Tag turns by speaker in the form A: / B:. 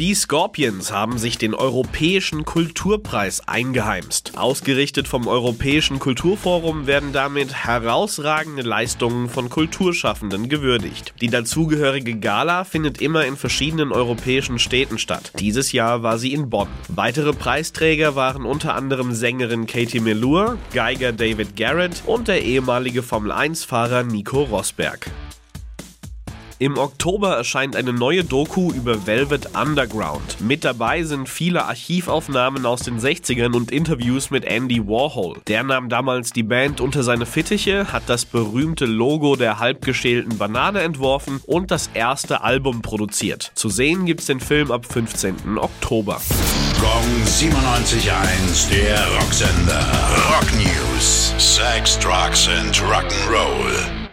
A: Die Scorpions haben sich den Europäischen Kulturpreis eingeheimst. Ausgerichtet vom Europäischen Kulturforum werden damit herausragende Leistungen von Kulturschaffenden gewürdigt. Die dazugehörige Gala findet immer in verschiedenen europäischen Städten statt. Dieses Jahr war sie in Bonn. Weitere Preisträger waren unter anderem Sängerin Katie Melua, Geiger David Garrett und der ehemalige Formel-1-Fahrer Nico Rosberg. Im Oktober erscheint eine neue Doku über Velvet Underground. Mit dabei sind viele Archivaufnahmen aus den 60ern und Interviews mit Andy Warhol. Der nahm damals die Band unter seine Fittiche, hat das berühmte Logo der halbgeschälten Banane entworfen und das erste Album produziert. Zu sehen gibt's den Film ab 15. Oktober.
B: Gong 97.1, der Rocksender. Rock News. Sex, Drugs and Rock'n'Roll.